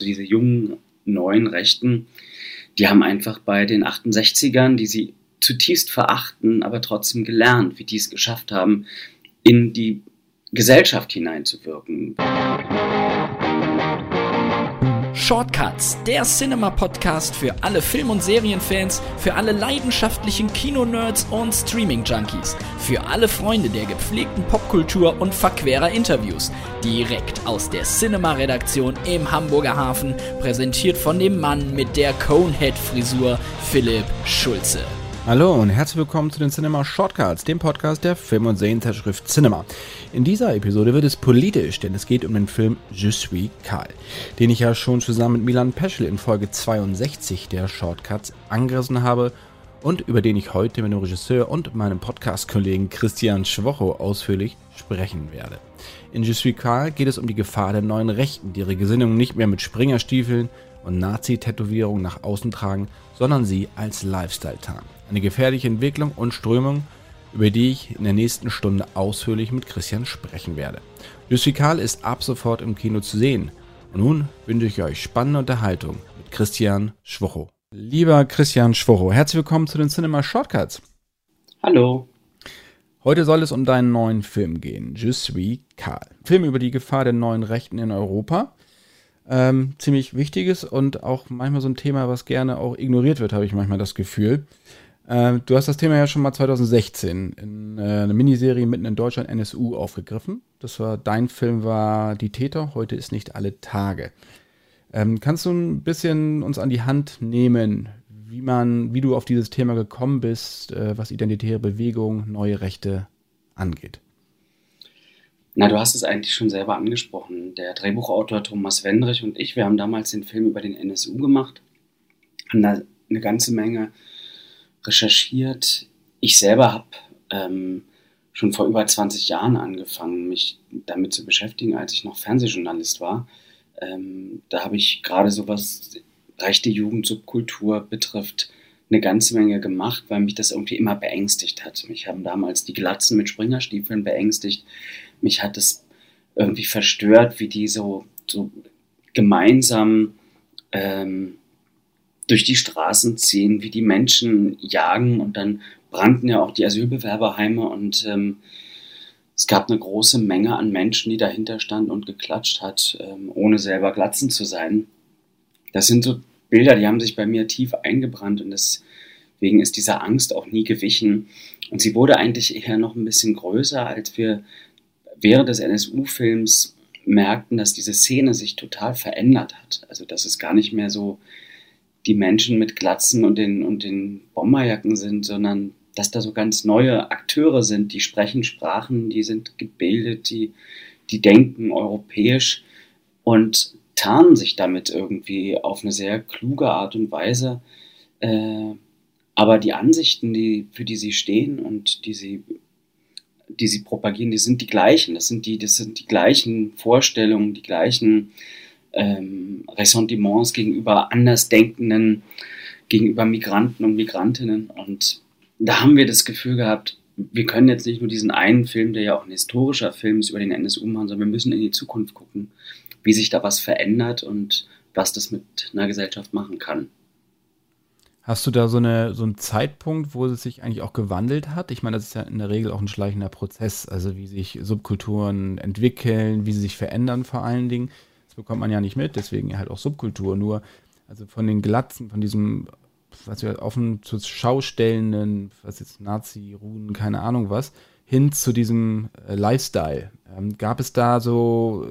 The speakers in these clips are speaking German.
diese jungen, neuen Rechten, die haben einfach bei den 68ern, die sie zutiefst verachten, aber trotzdem gelernt, wie die es geschafft haben, in die Gesellschaft hineinzuwirken. Shortcuts, der Cinema-Podcast für alle Film- und Serienfans, für alle leidenschaftlichen Kinonerds und Streaming-Junkies, für alle Freunde der gepflegten Popkultur und verquerer Interviews. Direkt aus der Cinema-Redaktion im Hamburger Hafen, präsentiert von dem Mann mit der Conehead-Frisur, Philipp Schulze. Hallo und herzlich willkommen zu den Cinema Shortcuts, dem Podcast der Film- und Serienzeitschrift Cinema. In dieser Episode wird es politisch, denn es geht um den Film Je suis Karl, den ich ja schon zusammen mit Milan Peschel in Folge 62 der Shortcuts angerissen habe und über den ich heute mit dem Regisseur und meinem Podcast-Kollegen Christian Schwocho ausführlich sprechen werde. In Je suis Karl geht es um die Gefahr der neuen Rechten, die ihre Gesinnung nicht mehr mit Springerstiefeln und Nazi-Tätowierungen nach außen tragen, sondern sie als Lifestyle tarnen. Eine gefährliche Entwicklung und Strömung, über die ich in der nächsten Stunde ausführlich mit Christian sprechen werde. Lusikal ist ab sofort im Kino zu sehen. Und nun wünsche ich euch spannende Unterhaltung mit Christian Schwocho. Lieber Christian Schwocho, herzlich willkommen zu den Cinema Shortcuts. Hallo. Heute soll es um deinen neuen Film gehen, Je suis Karl. Film über die Gefahr der neuen Rechten in Europa. Ähm, ziemlich wichtiges und auch manchmal so ein Thema, was gerne auch ignoriert wird, habe ich manchmal das Gefühl. Äh, du hast das Thema ja schon mal 2016 in äh, einer Miniserie mitten in Deutschland NSU aufgegriffen. Das war dein Film war Die Täter, heute ist nicht alle Tage. Ähm, kannst du ein bisschen uns an die Hand nehmen, wie man, wie du auf dieses Thema gekommen bist, äh, was identitäre Bewegung, neue Rechte angeht? Na, du hast es eigentlich schon selber angesprochen. Der Drehbuchautor Thomas Wendrich und ich, wir haben damals den Film über den NSU gemacht, haben da eine ganze Menge recherchiert. Ich selber habe ähm, schon vor über 20 Jahren angefangen, mich damit zu beschäftigen, als ich noch Fernsehjournalist war. Ähm, da habe ich gerade so was rechte Jugend, Subkultur betrifft, eine ganze Menge gemacht, weil mich das irgendwie immer beängstigt hat. Mich haben damals die Glatzen mit Springerstiefeln beängstigt. Mich hat es irgendwie verstört, wie die so, so gemeinsam ähm, durch die Straßen ziehen, wie die Menschen jagen und dann brannten ja auch die Asylbewerberheime und ähm, es gab eine große Menge an Menschen, die dahinter stand und geklatscht hat, ähm, ohne selber glatzen zu sein. Das sind so Bilder, die haben sich bei mir tief eingebrannt und deswegen ist diese Angst auch nie gewichen. Und sie wurde eigentlich eher noch ein bisschen größer, als wir während des NSU-Films merkten, dass diese Szene sich total verändert hat. Also dass es gar nicht mehr so die Menschen mit Glatzen und den, und den Bomberjacken sind, sondern dass da so ganz neue Akteure sind, die sprechen Sprachen, die sind gebildet, die, die denken europäisch und tarnen sich damit irgendwie auf eine sehr kluge Art und Weise. Äh, aber die Ansichten, die, für die sie stehen und die sie, die sie propagieren, die sind die gleichen. Das sind die, das sind die gleichen Vorstellungen, die gleichen ähm, Ressentiments gegenüber Andersdenkenden, gegenüber Migranten und Migrantinnen. Und da haben wir das Gefühl gehabt, wir können jetzt nicht nur diesen einen Film, der ja auch ein historischer Film ist, über den NSU machen, sondern wir müssen in die Zukunft gucken, wie sich da was verändert und was das mit einer Gesellschaft machen kann. Hast du da so, eine, so einen Zeitpunkt, wo es sich eigentlich auch gewandelt hat? Ich meine, das ist ja in der Regel auch ein schleichender Prozess, also wie sich Subkulturen entwickeln, wie sie sich verändern vor allen Dingen bekommt man ja nicht mit, deswegen halt auch Subkultur. Nur, also von den Glatzen, von diesem, was wir offen zur Schau stellenden, was jetzt Nazi-Runen, keine Ahnung was, hin zu diesem äh, Lifestyle. Ähm, gab es da so,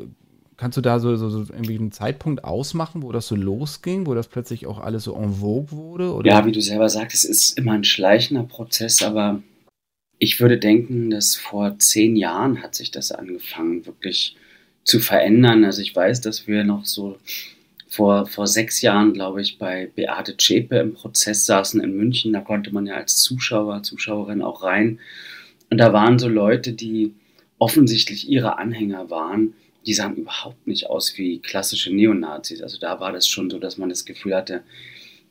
kannst du da so, so, so, irgendwie einen Zeitpunkt ausmachen, wo das so losging, wo das plötzlich auch alles so en vogue wurde? Oder? Ja, wie du selber sagst, es ist immer ein schleichender Prozess, aber ich würde denken, dass vor zehn Jahren hat sich das angefangen, wirklich zu verändern. Also ich weiß, dass wir noch so vor, vor sechs Jahren, glaube ich, bei Beate Zschäpe im Prozess saßen in München. Da konnte man ja als Zuschauer, Zuschauerin auch rein. Und da waren so Leute, die offensichtlich ihre Anhänger waren, die sahen überhaupt nicht aus wie klassische Neonazis. Also da war das schon so, dass man das Gefühl hatte,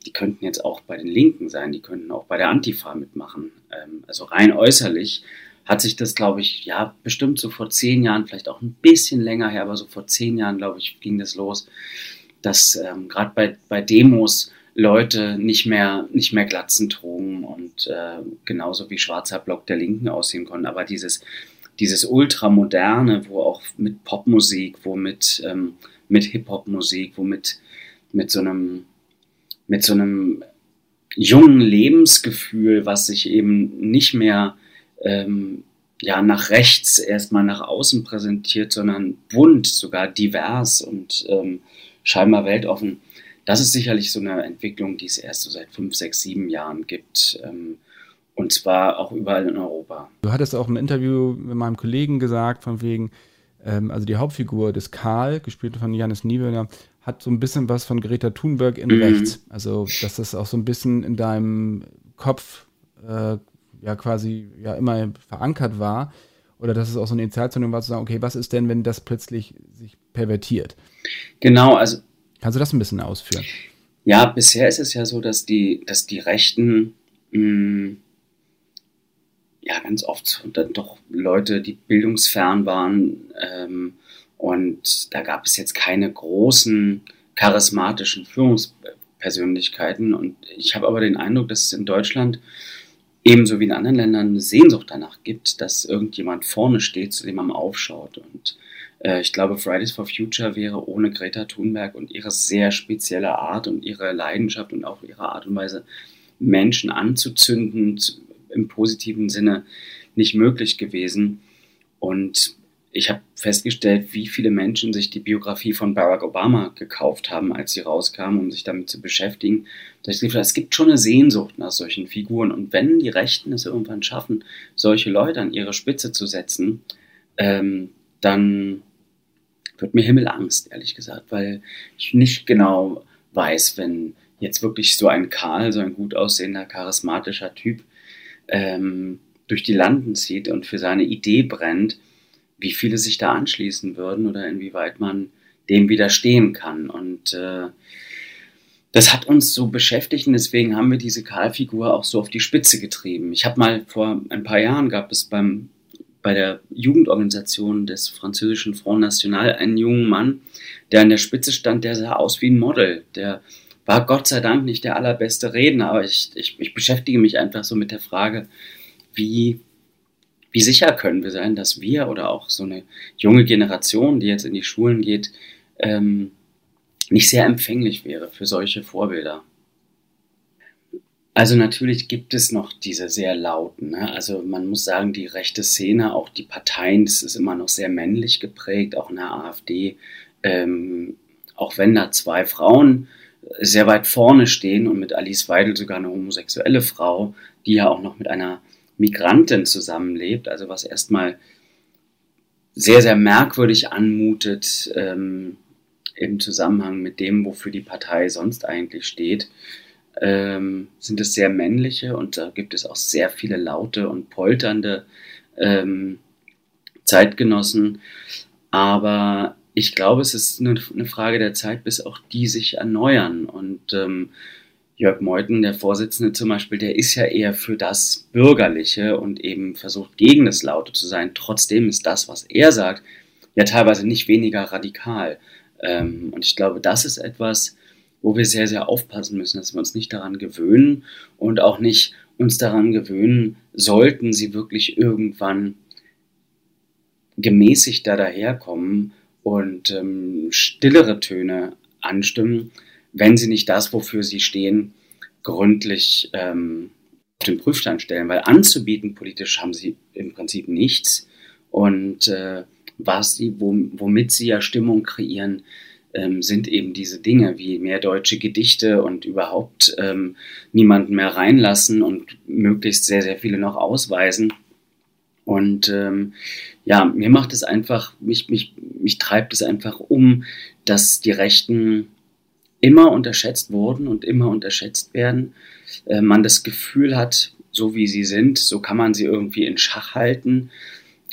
die könnten jetzt auch bei den Linken sein, die könnten auch bei der Antifa mitmachen. Ähm, also rein äußerlich hat sich das, glaube ich, ja, bestimmt so vor zehn Jahren, vielleicht auch ein bisschen länger her, aber so vor zehn Jahren, glaube ich, ging das los, dass ähm, gerade bei, bei Demos Leute nicht mehr, nicht mehr Glatzen trugen und äh, genauso wie schwarzer Block der Linken aussehen konnten. Aber dieses, dieses Ultramoderne, wo auch mit Popmusik, wo mit, ähm, mit Hip-Hop-Musik, wo mit, mit so einem, mit so einem jungen Lebensgefühl, was sich eben nicht mehr ähm, ja, nach rechts erstmal nach außen präsentiert, sondern bunt, sogar divers und ähm, scheinbar weltoffen das ist sicherlich so eine Entwicklung, die es erst so seit fünf, sechs, sieben Jahren gibt. Ähm, und zwar auch überall in Europa. Du hattest auch im Interview mit meinem Kollegen gesagt, von wegen, ähm, also die Hauptfigur des Karl, gespielt von Janis Niewöhner, hat so ein bisschen was von Greta Thunberg in mhm. rechts. Also, dass das auch so ein bisschen in deinem Kopf äh, ja quasi ja immer verankert war. Oder dass es auch so eine Initialzündung war, zu sagen, okay, was ist denn, wenn das plötzlich sich pervertiert? Genau, also Kannst du das ein bisschen ausführen? Ja, bisher ist es ja so, dass die, dass die Rechten mh, mm, ja ganz oft dann doch Leute, die bildungsfern waren ähm, und da gab es jetzt keine großen charismatischen Führungspersönlichkeiten und ich habe aber den Eindruck, dass es in Deutschland ebenso wie in anderen Ländern eine Sehnsucht danach gibt, dass irgendjemand vorne steht, zu dem man aufschaut und äh, ich glaube, Fridays for Future wäre ohne Greta Thunberg und ihre sehr spezielle Art und ihre Leidenschaft und auch ihre Art und Weise, Menschen anzuzünden, im positiven Sinne nicht möglich gewesen. Und ich habe festgestellt, wie viele Menschen sich die Biografie von Barack Obama gekauft haben, als sie rauskam, um sich damit zu beschäftigen. Es gibt schon eine Sehnsucht nach solchen Figuren. Und wenn die Rechten es irgendwann schaffen, solche Leute an ihre Spitze zu setzen, ähm, dann wird mir Himmelangst, ehrlich gesagt, weil ich nicht genau weiß, wenn jetzt wirklich so ein Karl, so ein gut aussehender, charismatischer Typ ähm, durch die Landen zieht und für seine Idee brennt, wie viele sich da anschließen würden oder inwieweit man dem widerstehen kann. Und äh, das hat uns so beschäftigt und deswegen haben wir diese Karl-Figur auch so auf die Spitze getrieben. Ich habe mal vor ein paar Jahren gab es beim bei der Jugendorganisation des französischen Front National einen jungen Mann, der an der Spitze stand, der sah aus wie ein Model. Der war Gott sei Dank nicht der allerbeste Redner, aber ich, ich, ich beschäftige mich einfach so mit der Frage, wie, wie sicher können wir sein, dass wir oder auch so eine junge Generation, die jetzt in die Schulen geht, ähm, nicht sehr empfänglich wäre für solche Vorbilder. Also natürlich gibt es noch diese sehr lauten. Ne? Also man muss sagen, die rechte Szene, auch die Parteien, das ist immer noch sehr männlich geprägt, auch in der AfD. Ähm, auch wenn da zwei Frauen sehr weit vorne stehen und mit Alice Weidel sogar eine homosexuelle Frau, die ja auch noch mit einer Migrantin zusammenlebt, also was erstmal sehr, sehr merkwürdig anmutet ähm, im Zusammenhang mit dem, wofür die Partei sonst eigentlich steht ähm, sind es sehr männliche und da gibt es auch sehr viele laute und polternde ähm, Zeitgenossen. Aber ich glaube, es ist eine, eine, Frage der Zeit, bis auch die sich erneuern. Und ähm, Jörg Meuthen, der Vorsitzende zum Beispiel, der ist ja eher für das Bürgerliche und eben versucht gegen das Laute zu sein. Trotzdem ist das, was er sagt, ja teilweise nicht weniger radikal. Ähm, und ich glaube, das ist etwas, wo wir sehr, sehr aufpassen müssen, dass wir uns nicht daran gewöhnen und auch nicht uns daran gewöhnen sollten, sie wirklich irgendwann gemäßigter daherkommen und ähm, stillere Töne anstimmen, wenn sie nicht das, wofür sie stehen, gründlich ähm, auf den Prüfstand stellen. Weil anzubieten politisch haben sie im Prinzip nichts. Und äh, was sie, womit sie ja Stimmung kreieren, ähm, sind eben diese Dinge wie mehr deutsche Gedichte und überhaupt ähm, niemanden mehr reinlassen und möglichst sehr, sehr viele noch ausweisen. Und ähm, ja, mir macht es einfach, mich, mich, mich treibt es einfach um, dass die Rechten immer unterschätzt wurden und immer unterschätzt werden. Äh, man das Gefühl hat, so wie sie sind, so kann man sie irgendwie in Schach halten.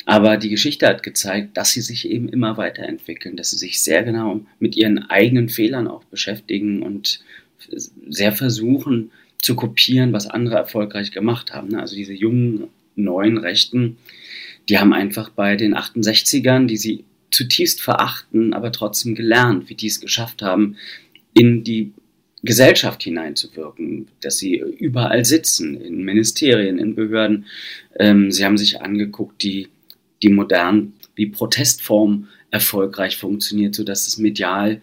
Aber die Geschichte hat gezeigt, dass sie sich eben immer weiterentwickeln, dass sie sich sehr genau mit ihren eigenen Fehlern auch beschäftigen und sehr versuchen zu kopieren, was andere erfolgreich gemacht haben. Also diese jungen, neuen Rechten, die haben einfach bei den 68ern, die sie zutiefst verachten, aber trotzdem gelernt, wie die es geschafft haben, in die Gesellschaft hineinzuwirken, dass sie überall sitzen, in Ministerien, in Behörden. Ähm, sie haben sich angeguckt, die, die modernen, wie Protestform erfolgreich funktioniert, sodass es medial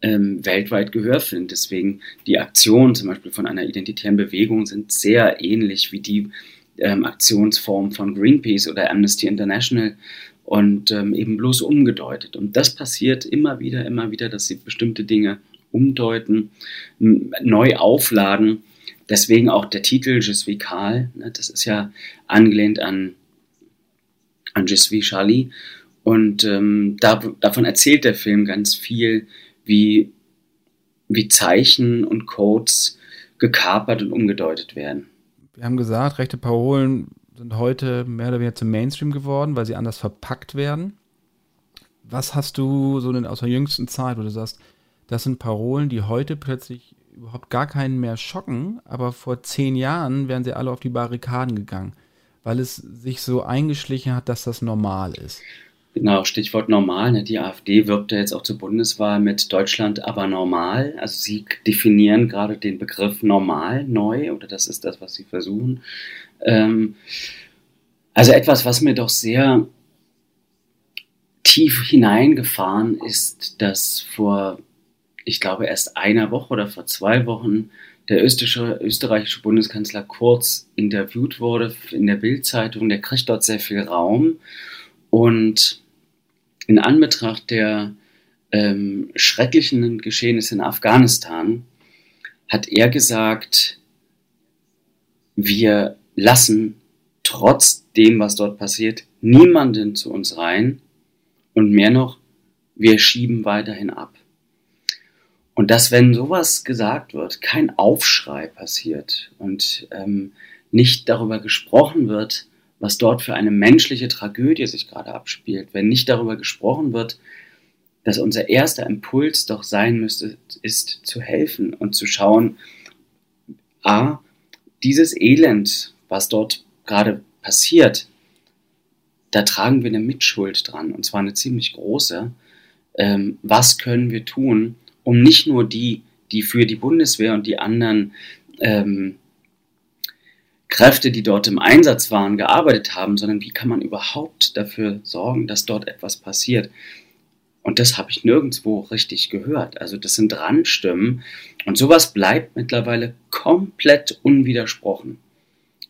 ähm, weltweit Gehör findet. Deswegen die Aktionen zum Beispiel von einer identitären Bewegung sind sehr ähnlich wie die ähm, Aktionsform von Greenpeace oder Amnesty International und ähm, eben bloß umgedeutet. Und das passiert immer wieder, immer wieder, dass sie bestimmte Dinge umdeuten, neu aufladen. Deswegen auch der Titel Je suis Karl. Ne, das ist ja angelehnt an, an Je suis Charlie. Und ähm, da, davon erzählt der Film ganz viel, wie, wie Zeichen und Codes gekapert und umgedeutet werden. Wir haben gesagt, rechte Parolen sind heute mehr oder weniger zum Mainstream geworden, weil sie anders verpackt werden. Was hast du so denn aus der jüngsten Zeit, wo du sagst, das sind Parolen, die heute plötzlich überhaupt gar keinen mehr schocken, aber vor zehn Jahren wären sie alle auf die Barrikaden gegangen, weil es sich so eingeschlichen hat, dass das normal ist. Genau, Stichwort normal. Ne? Die AfD wirbt ja jetzt auch zur Bundeswahl mit Deutschland aber normal. Also sie definieren gerade den Begriff normal neu oder das ist das, was sie versuchen. Ähm, also etwas, was mir doch sehr tief hineingefahren ist, dass vor ich glaube, erst einer Woche oder vor zwei Wochen der österreichische, österreichische Bundeskanzler Kurz interviewt wurde in der Bildzeitung. Der kriegt dort sehr viel Raum. Und in Anbetracht der ähm, schrecklichen Geschehnisse in Afghanistan hat er gesagt, wir lassen trotz dem, was dort passiert, niemanden zu uns rein und mehr noch, wir schieben weiterhin ab. Und dass, wenn sowas gesagt wird, kein Aufschrei passiert und ähm, nicht darüber gesprochen wird, was dort für eine menschliche Tragödie sich gerade abspielt, wenn nicht darüber gesprochen wird, dass unser erster Impuls doch sein müsste, ist zu helfen und zu schauen, a, dieses Elend, was dort gerade passiert, da tragen wir eine Mitschuld dran, und zwar eine ziemlich große. Ähm, was können wir tun, um nicht nur die, die für die Bundeswehr und die anderen ähm, Kräfte, die dort im Einsatz waren, gearbeitet haben, sondern wie kann man überhaupt dafür sorgen, dass dort etwas passiert. Und das habe ich nirgendwo richtig gehört. Also das sind Randstimmen und sowas bleibt mittlerweile komplett unwidersprochen.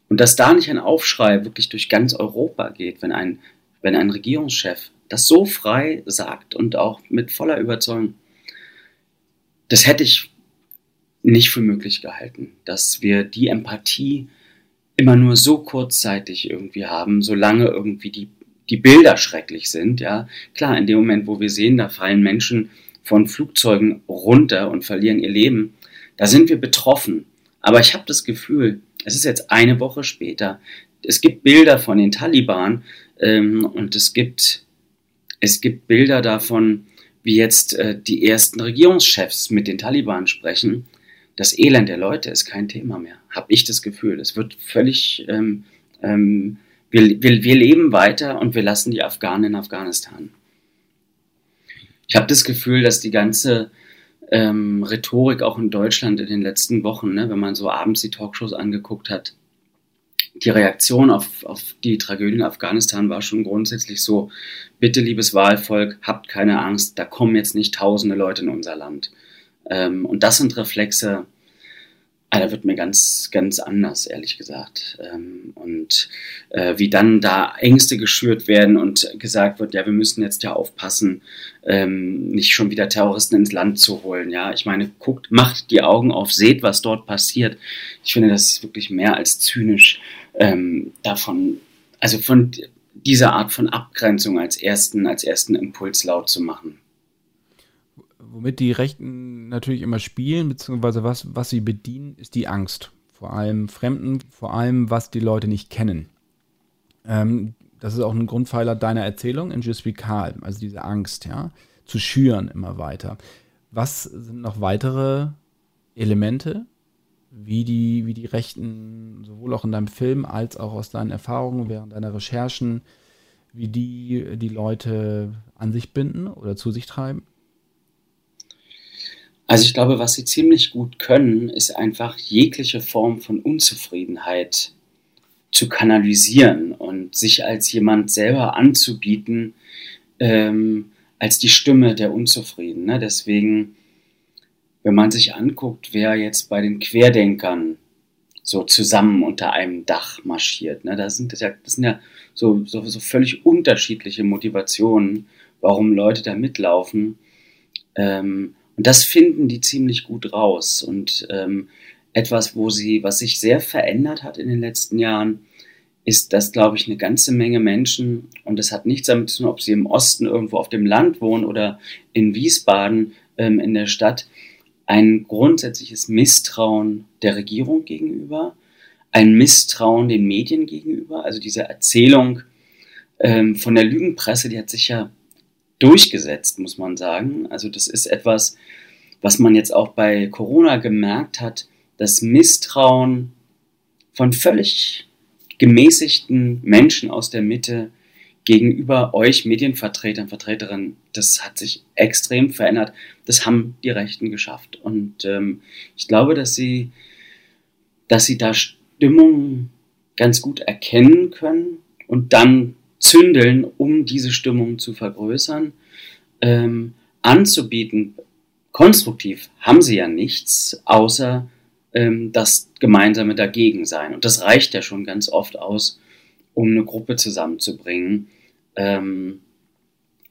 Und dass da nicht ein Aufschrei wirklich durch ganz Europa geht, wenn ein, wenn ein Regierungschef das so frei sagt und auch mit voller Überzeugung, das hätte ich nicht für möglich gehalten, dass wir die Empathie immer nur so kurzzeitig irgendwie haben, solange irgendwie die, die Bilder schrecklich sind, ja. Klar, in dem Moment, wo wir sehen, da fallen Menschen von Flugzeugen runter und verlieren ihr Leben, da sind wir betroffen. Aber ich habe das Gefühl, es ist jetzt eine Woche später, es gibt Bilder von den Taliban ähm, und es gibt, es gibt Bilder davon, wie jetzt äh, die ersten Regierungschefs mit den Taliban sprechen, das Elend der Leute ist kein Thema mehr, habe ich das Gefühl. Es wird völlig, ähm, ähm, wir, wir, wir leben weiter und wir lassen die Afghanen in Afghanistan. Ich habe das Gefühl, dass die ganze ähm, Rhetorik auch in Deutschland in den letzten Wochen, ne, wenn man so abends die Talkshows angeguckt hat, die Reaktion auf, auf die Tragödie in Afghanistan war schon grundsätzlich so, bitte liebes Wahlvolk, habt keine Angst, da kommen jetzt nicht tausende Leute in unser Land. Ähm, und das sind Reflexe, ah, da wird mir ganz, ganz anders, ehrlich gesagt. Ähm, und äh, wie dann da Ängste geschürt werden und gesagt wird, ja, wir müssen jetzt ja aufpassen, ähm, nicht schon wieder Terroristen ins Land zu holen. Ja, ich meine, guckt, macht die Augen auf, seht, was dort passiert. Ich finde, das wirklich mehr als zynisch ähm, davon, also von dieser Art von Abgrenzung als ersten, als ersten Impuls laut zu machen. Womit die Rechten natürlich immer spielen, beziehungsweise was, was sie bedienen, ist die Angst. Vor allem Fremden, vor allem was die Leute nicht kennen. Ähm, das ist auch ein Grundpfeiler deiner Erzählung in Je suis calm, also diese Angst, ja, zu schüren immer weiter. Was sind noch weitere Elemente, wie die, wie die Rechten sowohl auch in deinem Film als auch aus deinen Erfahrungen während deiner Recherchen wie die die Leute an sich binden oder zu sich treiben? Also ich glaube, was sie ziemlich gut können, ist einfach jegliche Form von Unzufriedenheit zu kanalisieren und sich als jemand selber anzubieten, ähm, als die Stimme der Unzufriedenen. Ne? Deswegen, wenn man sich anguckt, wer jetzt bei den Querdenkern so zusammen unter einem Dach marschiert, ne? das, sind, das, ja, das sind ja so, so, so völlig unterschiedliche Motivationen, warum Leute da mitlaufen. Ähm, und das finden die ziemlich gut raus. Und ähm, etwas, wo sie, was sich sehr verändert hat in den letzten Jahren, ist, dass, glaube ich, eine ganze Menge Menschen, und das hat nichts damit zu tun, ob sie im Osten irgendwo auf dem Land wohnen oder in Wiesbaden ähm, in der Stadt, ein grundsätzliches Misstrauen der Regierung gegenüber, ein Misstrauen den Medien gegenüber. Also diese Erzählung ähm, von der Lügenpresse, die hat sich ja durchgesetzt, muss man sagen. Also das ist etwas, was man jetzt auch bei Corona gemerkt hat, das Misstrauen von völlig gemäßigten Menschen aus der Mitte gegenüber euch Medienvertretern, Vertreterinnen, das hat sich extrem verändert. Das haben die Rechten geschafft. Und ähm, ich glaube, dass sie, dass sie da Stimmung ganz gut erkennen können und dann zündeln, um diese Stimmung zu vergrößern, ähm, anzubieten. Konstruktiv haben sie ja nichts, außer ähm, das gemeinsame Dagegensein. Und das reicht ja schon ganz oft aus, um eine Gruppe zusammenzubringen, ähm,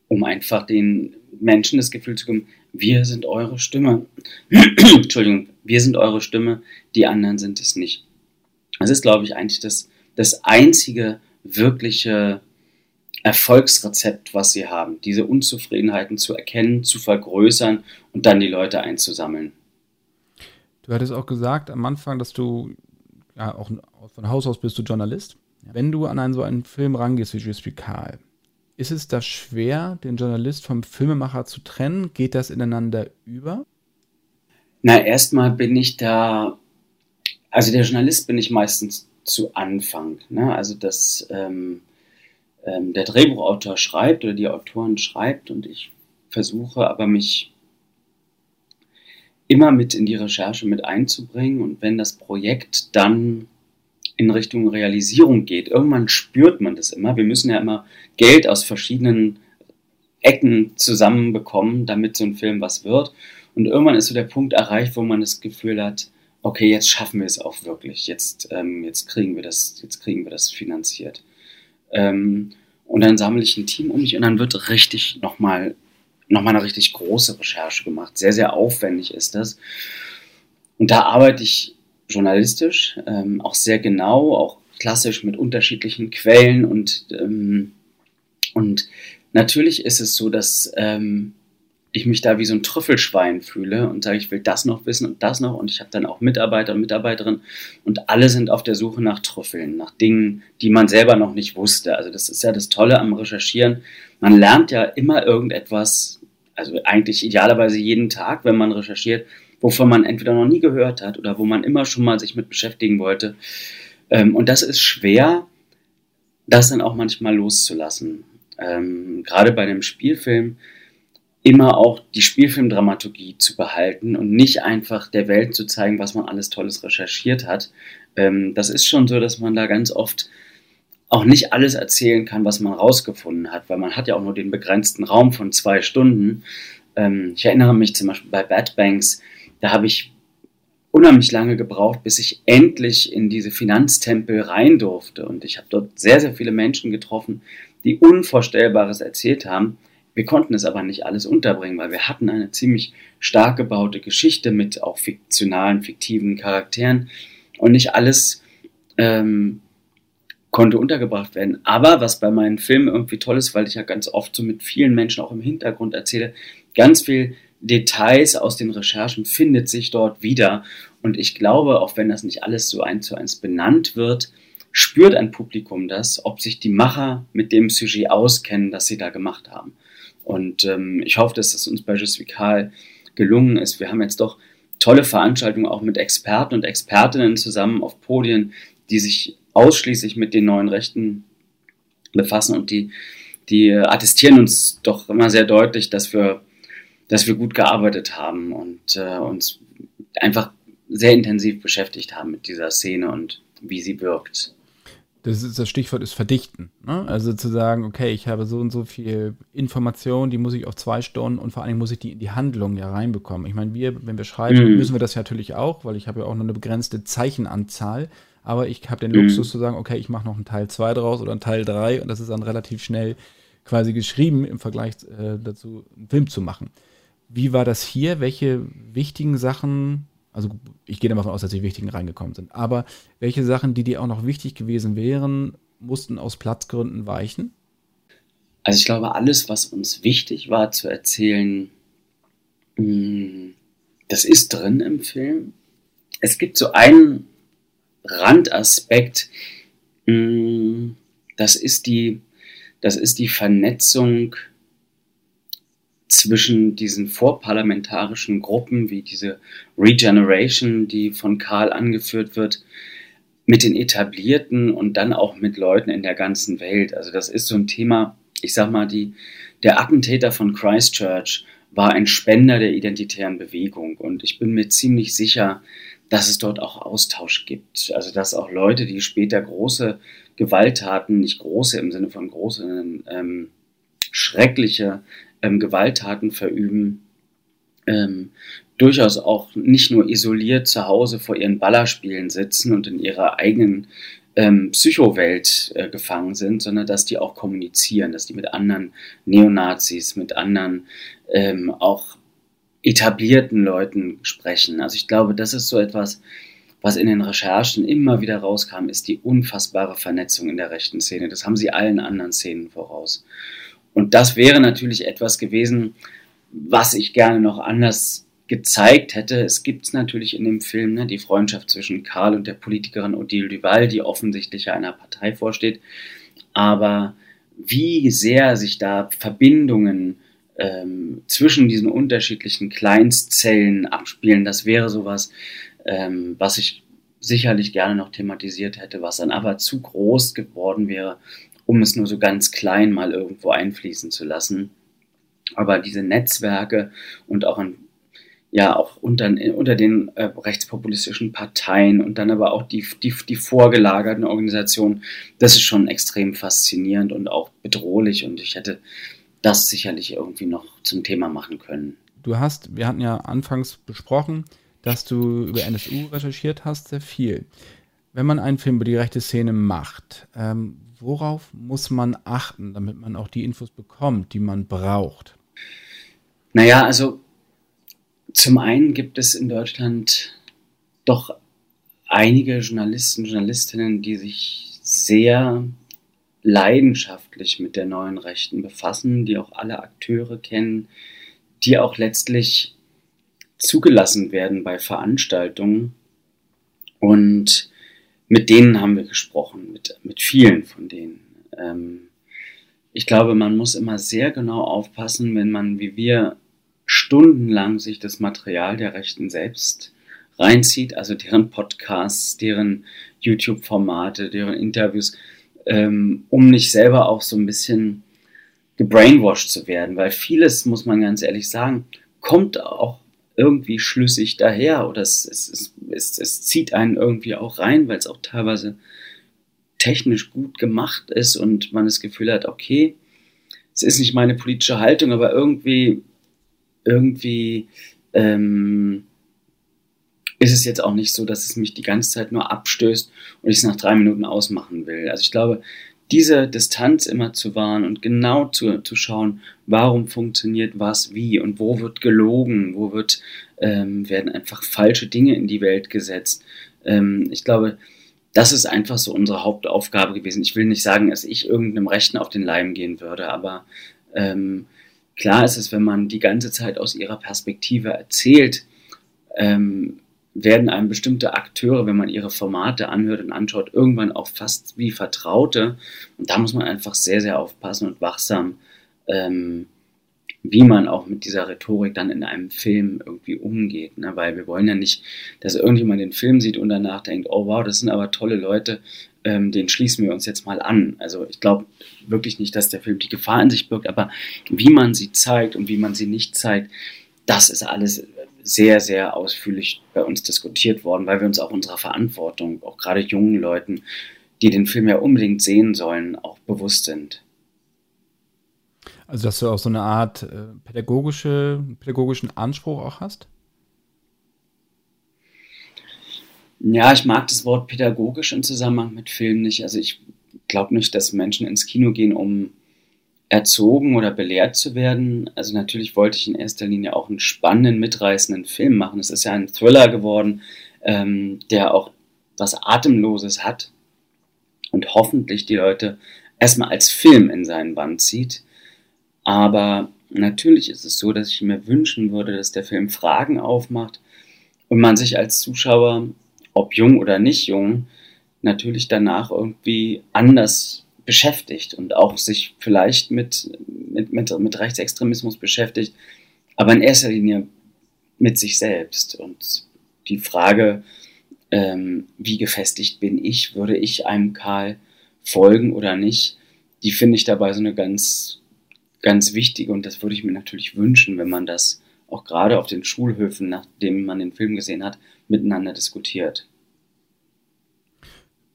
um einfach den Menschen das Gefühl zu geben, wir sind eure Stimme. Entschuldigung, wir sind eure Stimme, die anderen sind es nicht. Das ist, glaube ich, eigentlich das, das einzige wirkliche Erfolgsrezept, was sie haben, diese Unzufriedenheiten zu erkennen, zu vergrößern und dann die Leute einzusammeln. Du hattest auch gesagt am Anfang, dass du ja auch von Haus aus bist du Journalist. Wenn du an einen so einen Film rangehst wie Jules Karl, ist es da schwer, den Journalist vom Filmemacher zu trennen? Geht das ineinander über? Na, erstmal bin ich da, also der Journalist bin ich meistens zu Anfang. Ne? Also das, ähm, ähm, der Drehbuchautor schreibt oder die Autorin schreibt und ich versuche aber mich immer mit in die Recherche mit einzubringen und wenn das Projekt dann in Richtung Realisierung geht, irgendwann spürt man das immer. Wir müssen ja immer Geld aus verschiedenen Ecken zusammenbekommen, damit so ein Film was wird. Und irgendwann ist so der Punkt erreicht, wo man das Gefühl hat, okay, jetzt schaffen wir es auch wirklich. Jetzt, ähm, jetzt kriegen wir das, jetzt kriegen wir das finanziert. Ähm, und dann sammle ich ein Team um mich und dann wird richtig nochmal noch mal eine richtig große Recherche gemacht. Sehr, sehr aufwendig ist das. Und da arbeite ich journalistisch, ähm, auch sehr genau, auch klassisch mit unterschiedlichen Quellen und, ähm, und natürlich ist es so, dass ähm, ich mich da wie so ein Trüffelschwein fühle und sage, ich will das noch wissen und das noch. Und ich habe dann auch Mitarbeiter und Mitarbeiterinnen und alle sind auf der Suche nach Trüffeln, nach Dingen, die man selber noch nicht wusste. Also das ist ja das Tolle am Recherchieren. Man lernt ja immer irgendetwas, also eigentlich idealerweise jeden Tag, wenn man recherchiert, wovon man entweder noch nie gehört hat oder wo man immer schon mal sich mit beschäftigen wollte. Ähm, und das ist schwer, das dann auch manchmal loszulassen. Ähm, gerade bei dem Spielfilm immer auch die Spielfilmdramaturgie zu behalten und nicht einfach der Welt zu zeigen, was man alles Tolles recherchiert hat. Ähm, das ist schon so, dass man da ganz oft auch nicht alles erzählen kann, was man rausgefunden hat, weil man hat ja auch nur den begrenzten Raum von zwei Stunden. Ähm, ich erinnere mich zum Beispiel bei Bad Banks, da habe ich unheimlich lange gebraucht, bis ich endlich in diese Finanztempel rein durfte. Und ich habe dort sehr, sehr viele Menschen getroffen, die Unvorstellbares erzählt haben. Wir konnten es aber nicht alles unterbringen, weil wir hatten eine ziemlich stark gebaute Geschichte mit auch fiktionalen, fiktiven Charakteren und nicht alles ähm, konnte untergebracht werden. Aber was bei meinen Filmen irgendwie toll ist, weil ich ja ganz oft so mit vielen Menschen auch im Hintergrund erzähle, ganz viel Details aus den Recherchen findet sich dort wieder. Und ich glaube, auch wenn das nicht alles so eins zu eins benannt wird, spürt ein Publikum das, ob sich die Macher mit dem Sujet auskennen, das sie da gemacht haben. Und ähm, ich hoffe, dass das uns bei Jusvikal gelungen ist. Wir haben jetzt doch tolle Veranstaltungen auch mit Experten und Expertinnen zusammen auf Podien, die sich ausschließlich mit den neuen Rechten befassen und die, die attestieren uns doch immer sehr deutlich, dass wir, dass wir gut gearbeitet haben und äh, uns einfach sehr intensiv beschäftigt haben mit dieser Szene und wie sie wirkt. Das, ist, das Stichwort ist verdichten. Ne? Also zu sagen, okay, ich habe so und so viel Information, die muss ich auf zwei Stunden und vor allem muss ich die in die Handlung ja reinbekommen. Ich meine, wir, wenn wir schreiben, mhm. müssen wir das natürlich auch, weil ich habe ja auch nur eine begrenzte Zeichenanzahl. Aber ich habe den Luxus mhm. zu sagen, okay, ich mache noch einen Teil 2 draus oder einen Teil 3 und das ist dann relativ schnell quasi geschrieben im Vergleich äh, dazu, einen Film zu machen. Wie war das hier? Welche wichtigen Sachen also ich gehe davon aus, dass die wichtigen reingekommen sind. Aber welche Sachen, die dir auch noch wichtig gewesen wären, mussten aus Platzgründen weichen? Also ich glaube, alles, was uns wichtig war zu erzählen, mm, das ist drin im Film. Es gibt so einen Randaspekt, mm, das ist die, das ist die Vernetzung zwischen diesen vorparlamentarischen Gruppen wie diese Regeneration, die von Karl angeführt wird, mit den etablierten und dann auch mit Leuten in der ganzen Welt. Also das ist so ein Thema, ich sag mal, die, der Attentäter von Christchurch war ein Spender der identitären Bewegung und ich bin mir ziemlich sicher, dass es dort auch Austausch gibt. Also dass auch Leute, die später große Gewalttaten, nicht große im Sinne von große, ähm, schreckliche ähm, Gewalttaten verüben, ähm, durchaus auch nicht nur isoliert zu Hause vor ihren Ballerspielen sitzen und in ihrer eigenen ähm, Psychowelt äh, gefangen sind, sondern dass die auch kommunizieren, dass die mit anderen Neonazis, mit anderen ähm, auch etablierten Leuten sprechen. Also ich glaube, das ist so etwas, was in den Recherchen immer wieder rauskam, ist die unfassbare Vernetzung in der rechten Szene. Das haben sie allen anderen Szenen voraus. Und das wäre natürlich etwas gewesen, was ich gerne noch anders gezeigt hätte. Es gibt es natürlich in dem Film, ne, die Freundschaft zwischen Karl und der Politikerin Odile Duval, die offensichtlich einer Partei vorsteht. Aber wie sehr sich da Verbindungen ähm, zwischen diesen unterschiedlichen Kleinstzellen abspielen, das wäre sowas, ähm, was ich sicherlich gerne noch thematisiert hätte, was dann aber zu groß geworden wäre, um es nur so ganz klein mal irgendwo einfließen zu lassen. Aber diese Netzwerke und auch an ja auch unter, unter den äh, rechtspopulistischen Parteien und dann aber auch die, die, die vorgelagerten Organisationen, das ist schon extrem faszinierend und auch bedrohlich und ich hätte das sicherlich irgendwie noch zum Thema machen können. Du hast, wir hatten ja anfangs besprochen, dass du über NSU recherchiert hast, sehr viel. Wenn man einen Film über die rechte Szene macht, ähm, worauf muss man achten, damit man auch die Infos bekommt, die man braucht? Naja, also zum einen gibt es in Deutschland doch einige Journalisten, Journalistinnen, die sich sehr leidenschaftlich mit der neuen Rechten befassen, die auch alle Akteure kennen, die auch letztlich zugelassen werden bei Veranstaltungen. Und mit denen haben wir gesprochen, mit, mit vielen von denen. Ähm, ich glaube, man muss immer sehr genau aufpassen, wenn man, wie wir, stundenlang sich das Material der Rechten selbst reinzieht, also deren Podcasts, deren YouTube-Formate, deren Interviews, ähm, um nicht selber auch so ein bisschen gebrainwashed zu werden, weil vieles, muss man ganz ehrlich sagen, kommt auch irgendwie schlüssig daher oder es, es, es, es zieht einen irgendwie auch rein, weil es auch teilweise technisch gut gemacht ist und man das Gefühl hat, okay, es ist nicht meine politische Haltung, aber irgendwie, irgendwie ähm, ist es jetzt auch nicht so, dass es mich die ganze Zeit nur abstößt und ich es nach drei Minuten ausmachen will. Also ich glaube, diese Distanz immer zu wahren und genau zu, zu schauen, warum funktioniert was wie und wo wird gelogen, wo wird, ähm, werden einfach falsche Dinge in die Welt gesetzt. Ähm, ich glaube, das ist einfach so unsere Hauptaufgabe gewesen. Ich will nicht sagen, dass ich irgendeinem Rechten auf den Leim gehen würde, aber ähm, klar ist es, wenn man die ganze Zeit aus ihrer Perspektive erzählt, ähm, werden einem bestimmte Akteure, wenn man ihre Formate anhört und anschaut, irgendwann auch fast wie Vertraute. Und da muss man einfach sehr, sehr aufpassen und wachsam ähm, wie man auch mit dieser Rhetorik dann in einem Film irgendwie umgeht. Ne? Weil wir wollen ja nicht, dass irgendjemand den Film sieht und danach denkt, oh wow, das sind aber tolle Leute, ähm, den schließen wir uns jetzt mal an. Also ich glaube wirklich nicht, dass der Film die Gefahr in sich birgt, aber wie man sie zeigt und wie man sie nicht zeigt, das ist alles sehr, sehr ausführlich bei uns diskutiert worden, weil wir uns auch unserer Verantwortung, auch gerade jungen Leuten, die den Film ja unbedingt sehen sollen, auch bewusst sind. Also, dass du auch so eine Art äh, pädagogische, pädagogischen Anspruch auch hast? Ja, ich mag das Wort pädagogisch im Zusammenhang mit Filmen nicht. Also ich glaube nicht, dass Menschen ins Kino gehen, um erzogen oder belehrt zu werden. Also natürlich wollte ich in erster Linie auch einen spannenden, mitreißenden Film machen. Es ist ja ein Thriller geworden, ähm, der auch was Atemloses hat und hoffentlich die Leute erstmal als Film in seinen Band zieht. Aber natürlich ist es so, dass ich mir wünschen würde, dass der Film Fragen aufmacht und man sich als Zuschauer, ob jung oder nicht jung, natürlich danach irgendwie anders beschäftigt und auch sich vielleicht mit, mit, mit, mit Rechtsextremismus beschäftigt, aber in erster Linie mit sich selbst. Und die Frage, ähm, wie gefestigt bin ich, würde ich einem Karl folgen oder nicht, die finde ich dabei so eine ganz ganz wichtig und das würde ich mir natürlich wünschen, wenn man das auch gerade auf den Schulhöfen, nachdem man den Film gesehen hat, miteinander diskutiert.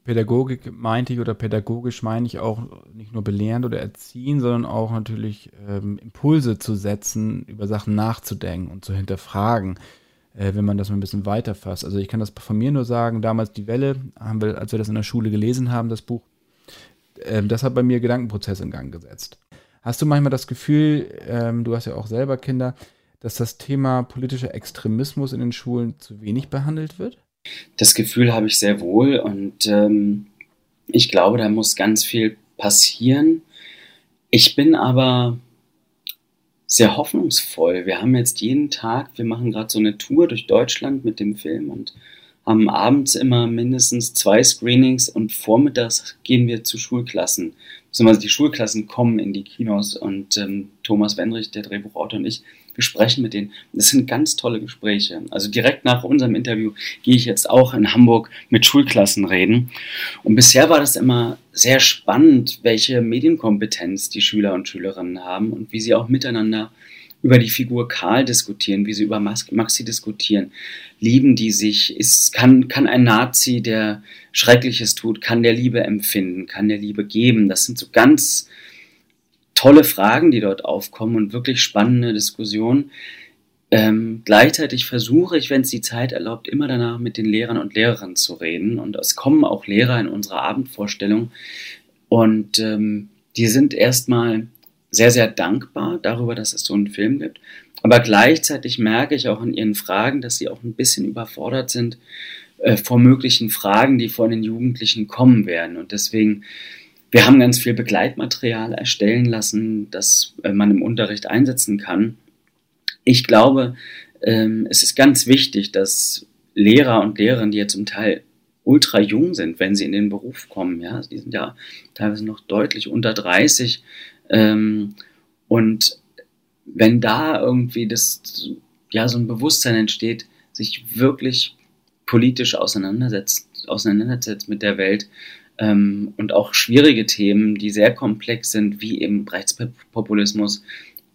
Pädagogik meinte ich oder pädagogisch meine ich auch nicht nur belehren oder erziehen, sondern auch natürlich ähm, Impulse zu setzen, über Sachen nachzudenken und zu hinterfragen, äh, wenn man das mal ein bisschen weiterfasst. Also ich kann das von mir nur sagen, damals die Welle, haben wir, als wir das in der Schule gelesen haben, das Buch, äh, das hat bei mir Gedankenprozesse in Gang gesetzt. Hast du manchmal das Gefühl, ähm, du hast ja auch selber Kinder, dass das Thema politischer Extremismus in den Schulen zu wenig behandelt wird? Das Gefühl habe ich sehr wohl und ähm, ich glaube, da muss ganz viel passieren. Ich bin aber sehr hoffnungsvoll. Wir haben jetzt jeden Tag, wir machen gerade so eine Tour durch Deutschland mit dem Film und haben abends immer mindestens zwei Screenings und vormittags gehen wir zu Schulklassen beziehungsweise die Schulklassen kommen in die Kinos und ähm, Thomas Wendrich, der Drehbuchautor und ich, wir sprechen mit denen. Das sind ganz tolle Gespräche. Also direkt nach unserem Interview gehe ich jetzt auch in Hamburg mit Schulklassen reden. Und bisher war das immer sehr spannend, welche Medienkompetenz die Schüler und Schülerinnen haben und wie sie auch miteinander über die Figur Karl diskutieren, wie sie über Maxi diskutieren. Lieben die sich? Ist, kann, kann ein Nazi, der Schreckliches tut, kann der Liebe empfinden? Kann der Liebe geben? Das sind so ganz tolle Fragen, die dort aufkommen und wirklich spannende Diskussionen. Ähm, gleichzeitig versuche ich, wenn es die Zeit erlaubt, immer danach mit den Lehrern und Lehrerinnen zu reden. Und es kommen auch Lehrer in unsere Abendvorstellung. Und ähm, die sind erstmal sehr, sehr dankbar darüber, dass es so einen Film gibt. Aber gleichzeitig merke ich auch in ihren Fragen, dass sie auch ein bisschen überfordert sind äh, vor möglichen Fragen, die von den Jugendlichen kommen werden. Und deswegen, wir haben ganz viel Begleitmaterial erstellen lassen, das äh, man im Unterricht einsetzen kann. Ich glaube, ähm, es ist ganz wichtig, dass Lehrer und Lehrerinnen, die ja zum Teil ultra jung sind, wenn sie in den Beruf kommen, ja, die sind ja teilweise noch deutlich unter 30, ähm, und wenn da irgendwie das, ja, so ein Bewusstsein entsteht, sich wirklich politisch auseinandersetzt, auseinandersetzt mit der Welt ähm, und auch schwierige Themen, die sehr komplex sind, wie eben Rechtspopulismus,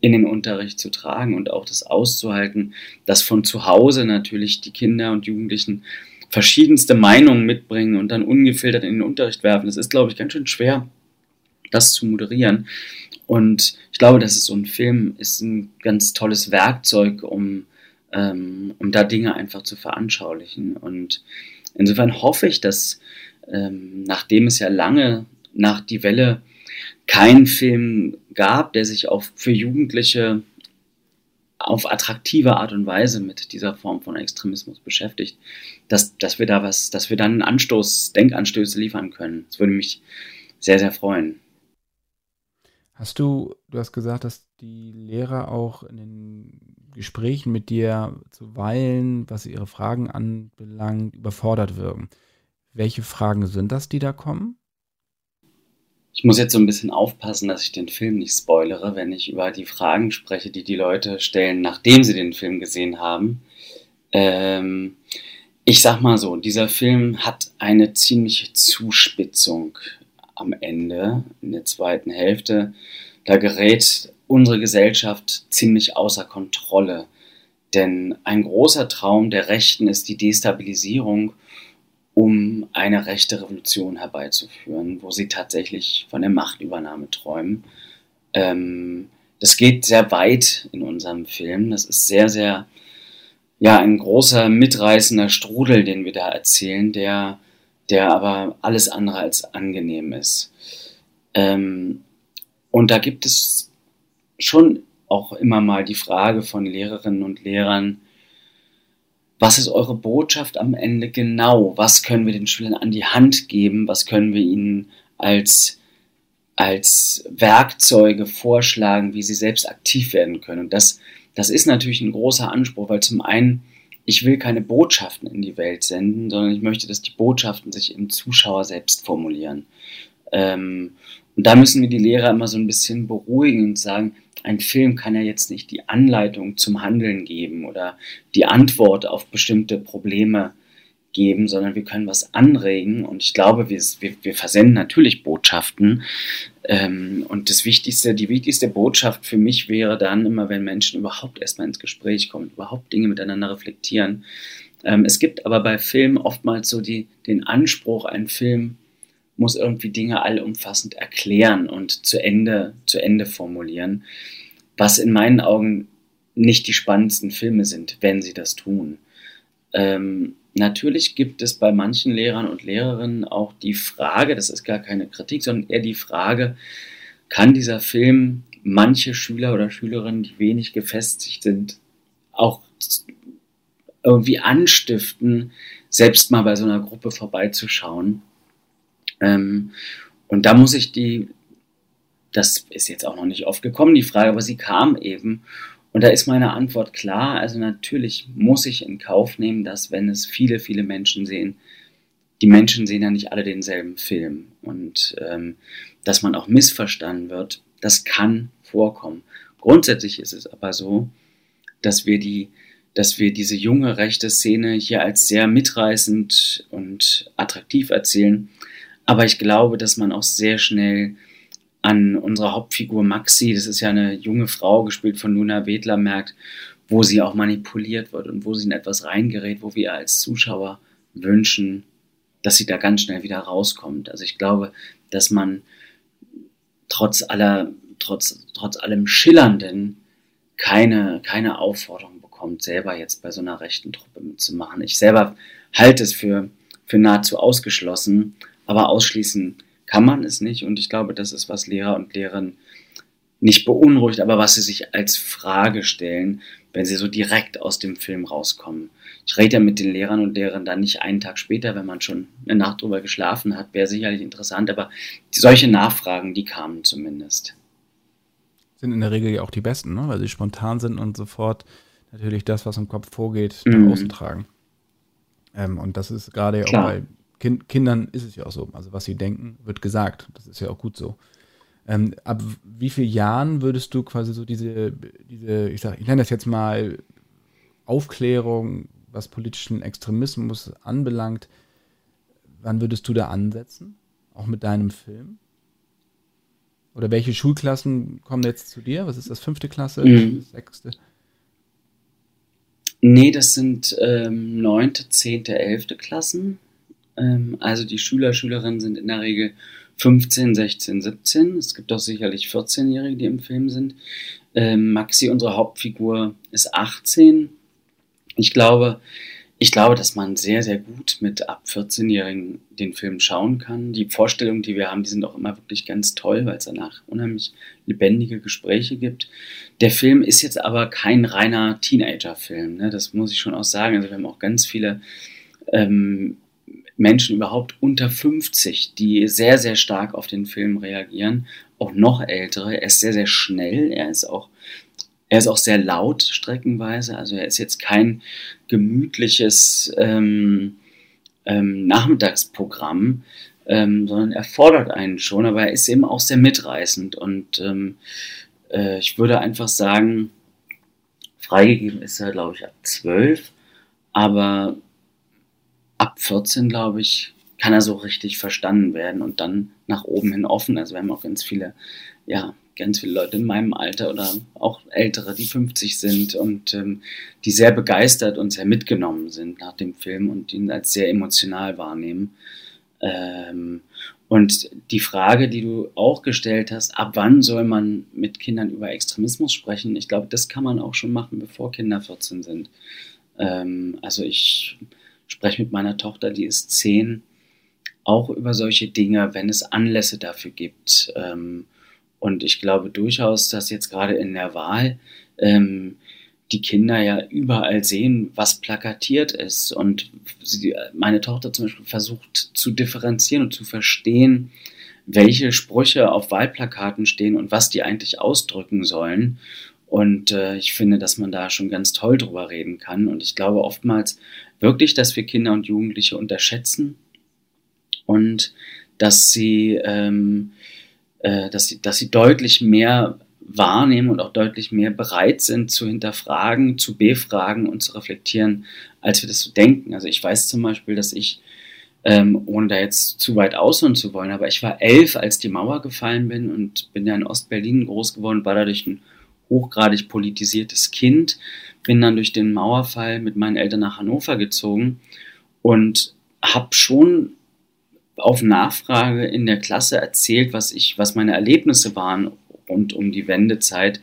in den Unterricht zu tragen und auch das auszuhalten, dass von zu Hause natürlich die Kinder und Jugendlichen verschiedenste Meinungen mitbringen und dann ungefiltert in den Unterricht werfen. Das ist, glaube ich, ganz schön schwer, das zu moderieren. Und ich glaube, dass es so ein Film ist ein ganz tolles Werkzeug, um, ähm, um da Dinge einfach zu veranschaulichen. Und insofern hoffe ich, dass ähm, nachdem es ja lange nach Die Welle keinen Film gab, der sich auch für Jugendliche auf attraktive Art und Weise mit dieser Form von Extremismus beschäftigt, dass, dass wir da was, dass wir dann einen Anstoß, Denkanstöße liefern können. Das würde mich sehr, sehr freuen. Hast du, du hast gesagt, dass die Lehrer auch in den Gesprächen mit dir zuweilen, was ihre Fragen anbelangt, überfordert wirken. Welche Fragen sind das, die da kommen? Ich muss jetzt so ein bisschen aufpassen, dass ich den Film nicht spoilere, wenn ich über die Fragen spreche, die die Leute stellen, nachdem sie den Film gesehen haben. Ähm, ich sag mal so, dieser Film hat eine ziemliche Zuspitzung am Ende, in der zweiten Hälfte. Da gerät unsere Gesellschaft ziemlich außer Kontrolle. Denn ein großer Traum der Rechten ist die Destabilisierung, um eine rechte Revolution herbeizuführen, wo sie tatsächlich von der Machtübernahme träumen. Ähm, das geht sehr weit in unserem Film. Das ist sehr, sehr, ja, ein großer, mitreißender Strudel, den wir da erzählen, der, der aber alles andere als angenehm ist. Ähm, und da gibt es schon auch immer mal die Frage von Lehrerinnen und Lehrern, was ist eure Botschaft am Ende genau? Was können wir den Schülern an die Hand geben? Was können wir ihnen als, als Werkzeuge vorschlagen, wie sie selbst aktiv werden können? Und das, das ist natürlich ein großer Anspruch, weil zum einen, ich will keine Botschaften in die Welt senden, sondern ich möchte, dass die Botschaften sich im Zuschauer selbst formulieren. Ähm, und da müssen wir die Lehrer immer so ein bisschen beruhigen und sagen, ein Film kann ja jetzt nicht die Anleitung zum Handeln geben oder die Antwort auf bestimmte Probleme geben, sondern wir können was anregen. Und ich glaube, wir, wir, wir versenden natürlich Botschaften. Ähm, und das Wichtigste, die wichtigste Botschaft für mich wäre dann immer, wenn Menschen überhaupt erstmal ins Gespräch kommen, überhaupt Dinge miteinander reflektieren. Ähm, es gibt aber bei Filmen oftmals so die, den Anspruch, ein Film muss irgendwie Dinge allumfassend erklären und zu Ende, zu Ende formulieren, was in meinen Augen nicht die spannendsten Filme sind, wenn sie das tun. Ähm, natürlich gibt es bei manchen Lehrern und Lehrerinnen auch die Frage, das ist gar keine Kritik, sondern eher die Frage, kann dieser Film manche Schüler oder Schülerinnen, die wenig gefestigt sind, auch irgendwie anstiften, selbst mal bei so einer Gruppe vorbeizuschauen ähm, und da muss ich die, das ist jetzt auch noch nicht oft gekommen, die Frage, aber sie kam eben. Und da ist meine Antwort klar. Also natürlich muss ich in Kauf nehmen, dass wenn es viele, viele Menschen sehen, die Menschen sehen ja nicht alle denselben Film. Und ähm, dass man auch missverstanden wird, das kann vorkommen. Grundsätzlich ist es aber so, dass wir die, dass wir diese junge rechte Szene hier als sehr mitreißend und attraktiv erzählen, aber ich glaube, dass man auch sehr schnell an unserer Hauptfigur Maxi, das ist ja eine junge Frau, gespielt von Luna Wedler, merkt, wo sie auch manipuliert wird und wo sie in etwas reingerät, wo wir als Zuschauer wünschen, dass sie da ganz schnell wieder rauskommt. Also ich glaube, dass man trotz aller, trotz, trotz allem Schillernden keine, keine Aufforderung bekommt, selber jetzt bei so einer rechten Truppe mitzumachen. Ich selber halte es für, für nahezu ausgeschlossen, aber ausschließen kann man es nicht. Und ich glaube, das ist, was Lehrer und Lehrerinnen nicht beunruhigt, aber was sie sich als Frage stellen, wenn sie so direkt aus dem Film rauskommen. Ich rede ja mit den Lehrern und Lehrern dann nicht einen Tag später, wenn man schon eine Nacht drüber geschlafen hat, wäre sicherlich interessant, aber solche Nachfragen, die kamen zumindest. Sind in der Regel ja auch die besten, ne? weil sie spontan sind und sofort natürlich das, was im Kopf vorgeht, nach mhm. außen tragen. Ähm, und das ist gerade ja auch bei kind, Kindern ist es ja auch so. Also was sie denken, wird gesagt. Das ist ja auch gut so. Ähm, ab wie vielen Jahren würdest du quasi so diese, diese ich sag, ich nenne das jetzt mal Aufklärung, was politischen Extremismus anbelangt, wann würdest du da ansetzen? Auch mit deinem Film? Oder welche Schulklassen kommen jetzt zu dir? Was ist das, fünfte Klasse, mhm. sechste? Nee, das sind ähm, neunte, zehnte, elfte Klassen. Ähm, also die Schüler, Schülerinnen sind in der Regel 15, 16, 17. Es gibt auch sicherlich 14-Jährige, die im Film sind. Ähm, Maxi, unsere Hauptfigur, ist 18. Ich glaube, ich glaube, dass man sehr, sehr gut mit ab 14-Jährigen den Film schauen kann. Die Vorstellungen, die wir haben, die sind auch immer wirklich ganz toll, weil es danach unheimlich lebendige Gespräche gibt. Der Film ist jetzt aber kein reiner Teenager-Film, ne? das muss ich schon auch sagen. Also wir haben auch ganz viele ähm, Menschen überhaupt unter 50, die sehr, sehr stark auf den Film reagieren, auch noch ältere. Er ist sehr, sehr schnell, er ist auch, er ist auch sehr laut streckenweise, also er ist jetzt kein gemütliches ähm, ähm, Nachmittagsprogramm. ähm, sondern er fordert einen schon, aber er ist eben auch sehr mitreißend. Und ähm, äh, ich würde einfach sagen, freigegeben ist er, glaube ich, ab 12, aber ab 14, glaube ich, kann er so richtig verstanden werden und dann nach oben hin offen. Also wir haben auch ganz viele, ja, ganz viele Leute in meinem Alter oder auch ältere, die 50 sind und ähm, die sehr begeistert und sehr mitgenommen sind nach dem Film und ihn als sehr emotional wahrnehmen. Ähm, und die Frage, die du auch gestellt hast, ab wann soll man mit Kindern über Extremismus sprechen? Ich glaube, das kann man auch schon machen, bevor Kinder 14 sind. Ähm, also ich spreche mit meiner Tochter, die ist 10, auch über solche Dinge, wenn es Anlässe dafür gibt. Ähm, und ich glaube durchaus, dass jetzt gerade in der Wahl ähm, die Kinder ja überall sehen, was plakatiert ist. Und sie, meine Tochter zum Beispiel versucht zu differenzieren und zu verstehen, welche Sprüche auf Wahlplakaten stehen und was die eigentlich ausdrücken sollen. Und äh, ich finde, dass man da schon ganz toll drüber reden kann. Und ich glaube oftmals wirklich, dass wir Kinder und Jugendliche unterschätzen und dass sie, ähm, äh, dass sie, dass sie deutlich mehr wahrnehmen und auch deutlich mehr bereit sind zu hinterfragen, zu befragen und zu reflektieren, als wir das so denken. Also ich weiß zum Beispiel, dass ich, ähm, ohne da jetzt zu weit ausholen zu wollen, aber ich war elf, als die Mauer gefallen bin und bin ja in Ostberlin groß geworden, war dadurch ein hochgradig politisiertes Kind, bin dann durch den Mauerfall mit meinen Eltern nach Hannover gezogen und habe schon auf Nachfrage in der Klasse erzählt, was ich, was meine Erlebnisse waren rund um die Wendezeit.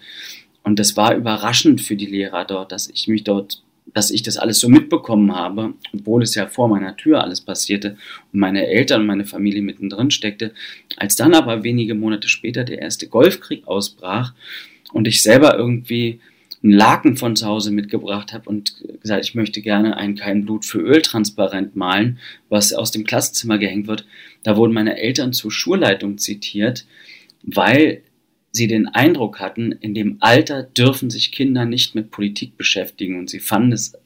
Und das war überraschend für die Lehrer dort, dass ich mich dort, dass ich das alles so mitbekommen habe, obwohl es ja vor meiner Tür alles passierte und meine Eltern und meine Familie mittendrin steckte. Als dann aber wenige Monate später der erste Golfkrieg ausbrach und ich selber irgendwie einen Laken von zu Hause mitgebracht habe und gesagt, ich möchte gerne ein Kein Blut für Öl transparent malen, was aus dem Klassenzimmer gehängt wird. Da wurden meine Eltern zur Schulleitung zitiert, weil sie den Eindruck hatten, in dem Alter dürfen sich Kinder nicht mit Politik beschäftigen und sie fanden es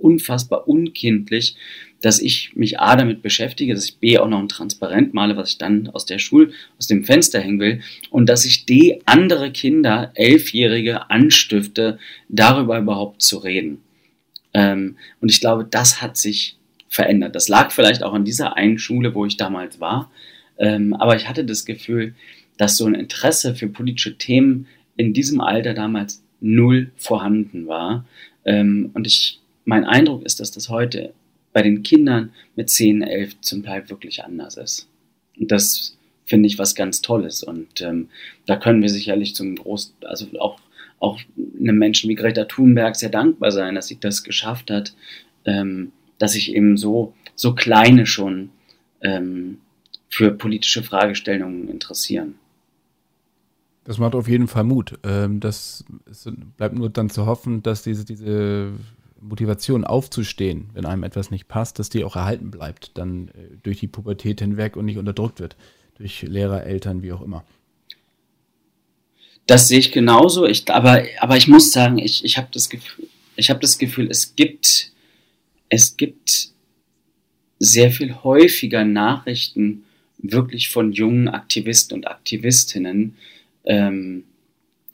unfassbar unkindlich, dass ich mich A damit beschäftige, dass ich B auch noch ein Transparent male, was ich dann aus der Schule, aus dem Fenster hängen will und dass ich D andere Kinder, Elfjährige anstifte, darüber überhaupt zu reden. Ähm, und ich glaube, das hat sich verändert. Das lag vielleicht auch an dieser einen Schule, wo ich damals war, ähm, aber ich hatte das Gefühl, dass so ein Interesse für politische Themen in diesem Alter damals null vorhanden war. Ähm, und ich, mein Eindruck ist, dass das heute bei den Kindern mit 10, 11 zum Teil wirklich anders ist. Und das finde ich was ganz Tolles. Und ähm, da können wir sicherlich zum großen, also auch, auch einem Menschen wie Greta Thunberg sehr dankbar sein, dass sie das geschafft hat, ähm, dass sich eben so, so kleine schon ähm, für politische Fragestellungen interessieren. Das macht auf jeden Fall Mut. Ähm, das bleibt nur dann zu hoffen, dass diese, diese Motivation aufzustehen, wenn einem etwas nicht passt, dass die auch erhalten bleibt, dann äh, durch die Pubertät hinweg und nicht unterdrückt wird. Durch Lehrer, Eltern, wie auch immer. Das sehe ich genauso. Ich, aber, aber ich muss sagen, ich, ich habe das Gefühl, ich habe das Gefühl, es gibt, es gibt sehr viel häufiger Nachrichten wirklich von jungen Aktivisten und Aktivistinnen, ähm,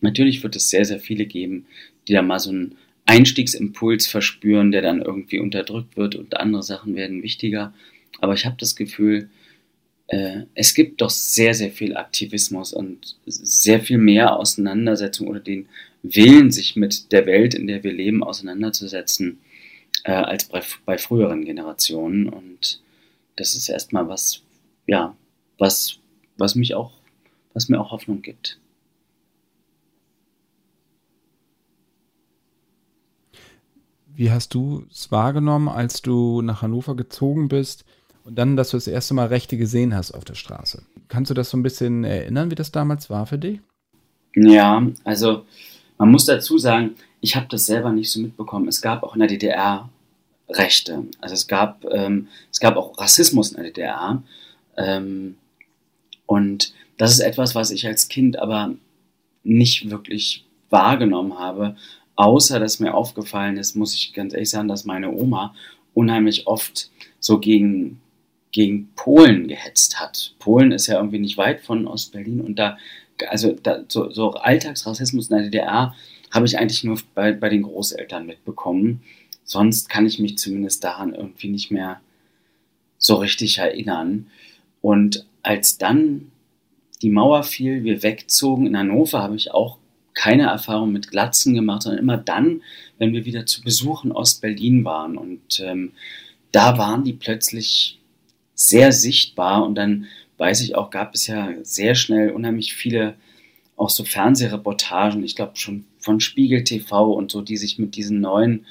natürlich wird es sehr, sehr viele geben, die da mal so einen Einstiegsimpuls verspüren, der dann irgendwie unterdrückt wird und andere Sachen werden wichtiger. Aber ich habe das Gefühl, äh, es gibt doch sehr, sehr viel Aktivismus und sehr viel mehr Auseinandersetzung oder den Willen, sich mit der Welt, in der wir leben, auseinanderzusetzen, äh, als bei, bei früheren Generationen. Und das ist erstmal was, ja, was, was mich auch, was mir auch Hoffnung gibt. Wie hast du es wahrgenommen, als du nach Hannover gezogen bist und dann, dass du das erste Mal Rechte gesehen hast auf der Straße? Kannst du das so ein bisschen erinnern, wie das damals war für dich? Ja, also man muss dazu sagen, ich habe das selber nicht so mitbekommen. Es gab auch in der DDR Rechte. Also es gab, ähm, es gab auch Rassismus in der DDR. Ähm, und das ist etwas, was ich als Kind aber nicht wirklich wahrgenommen habe, Außer, dass mir aufgefallen ist, muss ich ganz ehrlich sagen, dass meine Oma unheimlich oft so gegen gegen Polen gehetzt hat. Polen ist ja irgendwie nicht weit von Ostberlin und da, also da, so, so Alltagsrassismus in der DDR habe ich eigentlich nur bei, bei den Großeltern mitbekommen. Sonst kann ich mich zumindest daran irgendwie nicht mehr so richtig erinnern. Und als dann die Mauer fiel, wir wegzogen in Hannover, habe ich auch keine Erfahrung mit Glatzen gemacht, sondern immer dann, wenn wir wieder zu Besuch in Ostberlin waren. Und ähm, da waren die plötzlich sehr sichtbar. Und dann weiß ich auch, gab es ja sehr schnell unheimlich viele auch so Fernsehreportagen, ich glaube schon von Spiegel TV und so, die sich mit diesen neuen,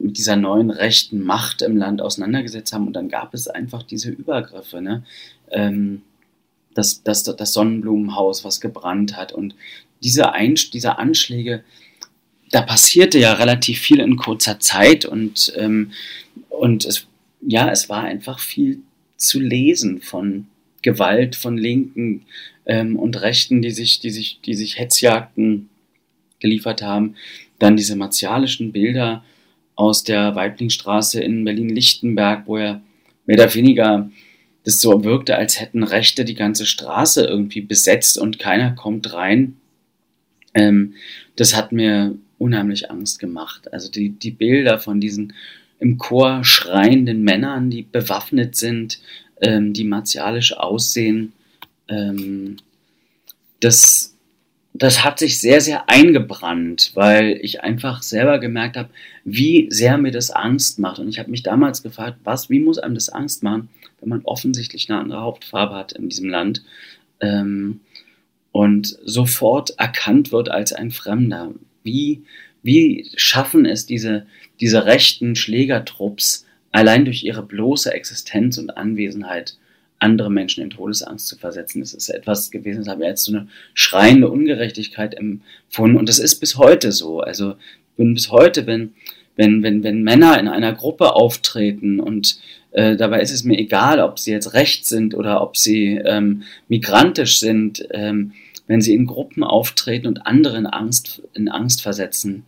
mit dieser neuen rechten Macht im Land auseinandergesetzt haben. Und dann gab es einfach diese Übergriffe, ne? Ähm, das, das, das Sonnenblumenhaus, was gebrannt hat. Und diese, Ein diese Anschläge, da passierte ja relativ viel in kurzer Zeit und, ähm, und es, ja, es war einfach viel zu lesen von Gewalt von Linken ähm, und Rechten, die sich, die sich, die sich Hetzjagden geliefert haben. Dann diese martialischen Bilder aus der Weiblingstraße in Berlin-Lichtenberg, wo er mehr oder weniger das so wirkte, als hätten Rechte die ganze Straße irgendwie besetzt und keiner kommt rein. Ähm, das hat mir unheimlich Angst gemacht. Also die, die Bilder von diesen im Chor schreienden Männern, die bewaffnet sind, ähm, die martialisch aussehen, ähm, das, das hat sich sehr, sehr eingebrannt, weil ich einfach selber gemerkt habe, wie sehr mir das Angst macht. Und ich habe mich damals gefragt, was, wie muss einem das Angst machen, wenn man offensichtlich eine andere Hauptfarbe hat in diesem Land ähm, und sofort erkannt wird als ein Fremder. Wie, wie schaffen es diese, diese rechten Schlägertrupps, allein durch ihre bloße Existenz und Anwesenheit andere Menschen in Todesangst zu versetzen. Das ist etwas gewesen, das habe ich als so eine schreiende Ungerechtigkeit empfunden. Und das ist bis heute so. Also bin bis heute, wenn, wenn, wenn, wenn Männer in einer Gruppe auftreten und äh, dabei ist es mir egal, ob sie jetzt rechts sind oder ob sie ähm, migrantisch sind, ähm, wenn sie in Gruppen auftreten und andere in Angst, in Angst versetzen,